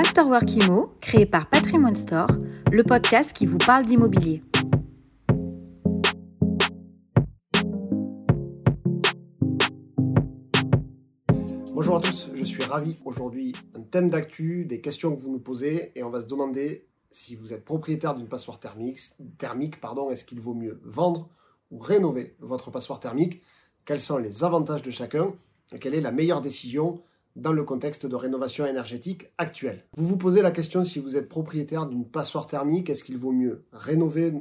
Afterwork Imo, créé par Patrimoine Store, le podcast qui vous parle d'immobilier. Bonjour à tous, je suis ravi aujourd'hui. Un thème d'actu, des questions que vous nous posez et on va se demander si vous êtes propriétaire d'une passoire thermique, thermique pardon, est-ce qu'il vaut mieux vendre ou rénover votre passoire thermique? Quels sont les avantages de chacun? Et quelle est la meilleure décision dans le contexte de rénovation énergétique actuel. Vous vous posez la question si vous êtes propriétaire d'une passoire thermique, est-ce qu'il vaut mieux rénover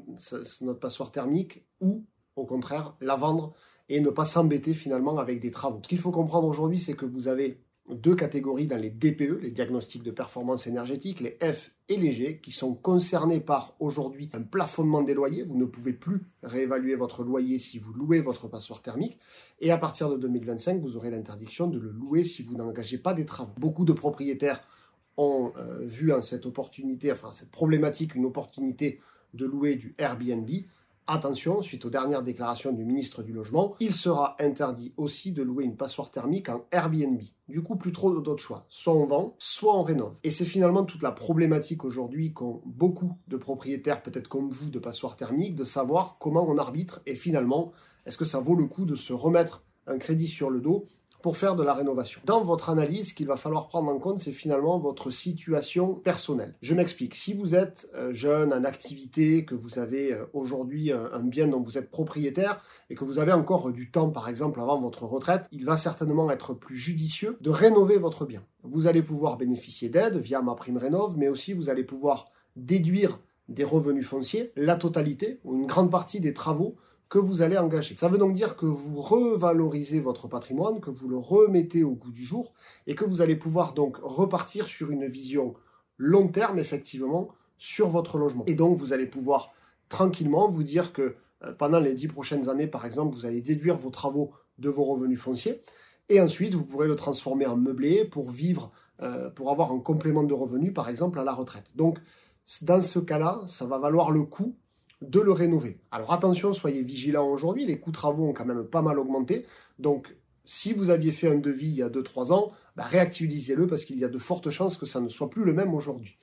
notre passoire thermique ou au contraire la vendre et ne pas s'embêter finalement avec des travaux? Ce qu'il faut comprendre aujourd'hui, c'est que vous avez deux catégories dans les DPE, les diagnostics de performance énergétique, les F et les G, qui sont concernés par aujourd'hui un plafonnement des loyers. Vous ne pouvez plus réévaluer votre loyer si vous louez votre passoire thermique. Et à partir de 2025, vous aurez l'interdiction de le louer si vous n'engagez pas des travaux. Beaucoup de propriétaires ont euh, vu en cette opportunité, enfin cette problématique, une opportunité de louer du Airbnb. Attention, suite aux dernières déclarations du ministre du Logement, il sera interdit aussi de louer une passoire thermique en Airbnb. Du coup, plus trop d'autres choix. Soit on vend, soit on rénove. Et c'est finalement toute la problématique aujourd'hui qu'ont beaucoup de propriétaires, peut-être comme vous, de passoires thermiques, de savoir comment on arbitre et finalement, est-ce que ça vaut le coup de se remettre un crédit sur le dos pour faire de la rénovation. Dans votre analyse, ce qu'il va falloir prendre en compte, c'est finalement votre situation personnelle. Je m'explique. Si vous êtes euh, jeune, en activité, que vous avez euh, aujourd'hui un bien dont vous êtes propriétaire et que vous avez encore du temps, par exemple, avant votre retraite, il va certainement être plus judicieux de rénover votre bien. Vous allez pouvoir bénéficier d'aide via ma prime rénov, mais aussi vous allez pouvoir déduire des revenus fonciers, la totalité ou une grande partie des travaux que vous allez engager. Ça veut donc dire que vous revalorisez votre patrimoine, que vous le remettez au goût du jour et que vous allez pouvoir donc repartir sur une vision long terme, effectivement, sur votre logement. Et donc, vous allez pouvoir tranquillement vous dire que euh, pendant les dix prochaines années, par exemple, vous allez déduire vos travaux de vos revenus fonciers. Et ensuite, vous pourrez le transformer en meublé pour vivre, euh, pour avoir un complément de revenus, par exemple, à la retraite. Donc, dans ce cas-là, ça va valoir le coup de le rénover. Alors attention, soyez vigilants aujourd'hui, les coûts travaux ont quand même pas mal augmenté. Donc si vous aviez fait un devis il y a 2-3 ans, bah, réactualisez-le parce qu'il y a de fortes chances que ça ne soit plus le même aujourd'hui.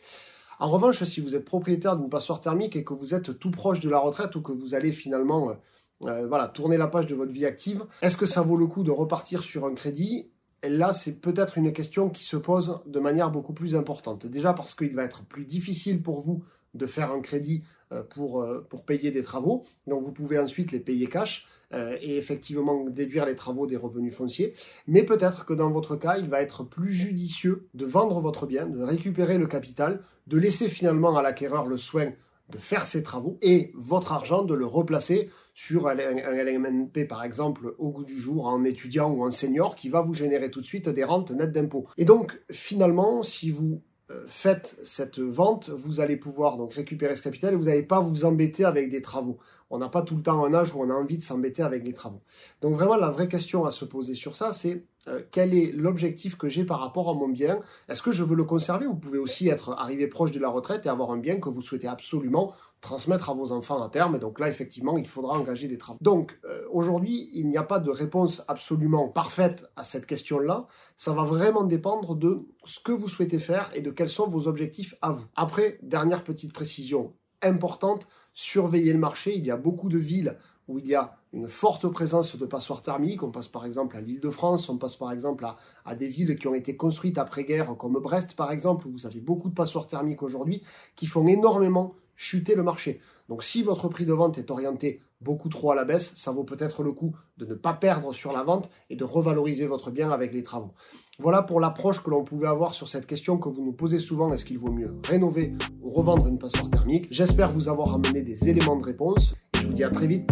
En revanche, si vous êtes propriétaire d'une passoire thermique et que vous êtes tout proche de la retraite ou que vous allez finalement euh, euh, voilà, tourner la page de votre vie active, est-ce que ça vaut le coup de repartir sur un crédit là, c'est peut-être une question qui se pose de manière beaucoup plus importante. Déjà parce qu'il va être plus difficile pour vous de faire un crédit euh, pour, euh, pour payer des travaux. Donc vous pouvez ensuite les payer cash euh, et effectivement déduire les travaux des revenus fonciers. Mais peut-être que dans votre cas, il va être plus judicieux de vendre votre bien, de récupérer le capital, de laisser finalement à l'acquéreur le soin de faire ses travaux et votre argent de le replacer sur un, LMNP par exemple au goût du jour en étudiant ou en senior qui va vous générer tout de suite des rentes nettes d'impôts. Et donc finalement si vous euh, faites cette vente, vous allez pouvoir donc récupérer ce capital et vous n'allez pas vous embêter avec des travaux. On n'a pas tout le temps un âge où on a envie de s'embêter avec les travaux. Donc vraiment la vraie question à se poser sur ça, c'est euh, quel est l'objectif que j'ai par rapport à mon bien? Est-ce que je veux le conserver? Vous pouvez aussi être arrivé proche de la retraite et avoir un bien que vous souhaitez absolument transmettre à vos enfants à terme. Et donc là, effectivement, il faudra engager des travaux. Donc euh, aujourd'hui, il n'y a pas de réponse absolument parfaite à cette question-là. Ça va vraiment dépendre de ce que vous souhaitez faire et de quels sont vos objectifs à vous. Après, dernière petite précision importante, surveiller le marché. Il y a beaucoup de villes où il y a une forte présence de passoires thermiques. On passe par exemple à l'île de France, on passe par exemple à, à des villes qui ont été construites après-guerre, comme Brest par exemple, où vous avez beaucoup de passoires thermiques aujourd'hui, qui font énormément chuter le marché. Donc si votre prix de vente est orienté beaucoup trop à la baisse, ça vaut peut-être le coup de ne pas perdre sur la vente et de revaloriser votre bien avec les travaux. Voilà pour l'approche que l'on pouvait avoir sur cette question que vous nous posez souvent, est-ce qu'il vaut mieux rénover ou revendre une passoire thermique? J'espère vous avoir amené des éléments de réponse et je vous dis à très vite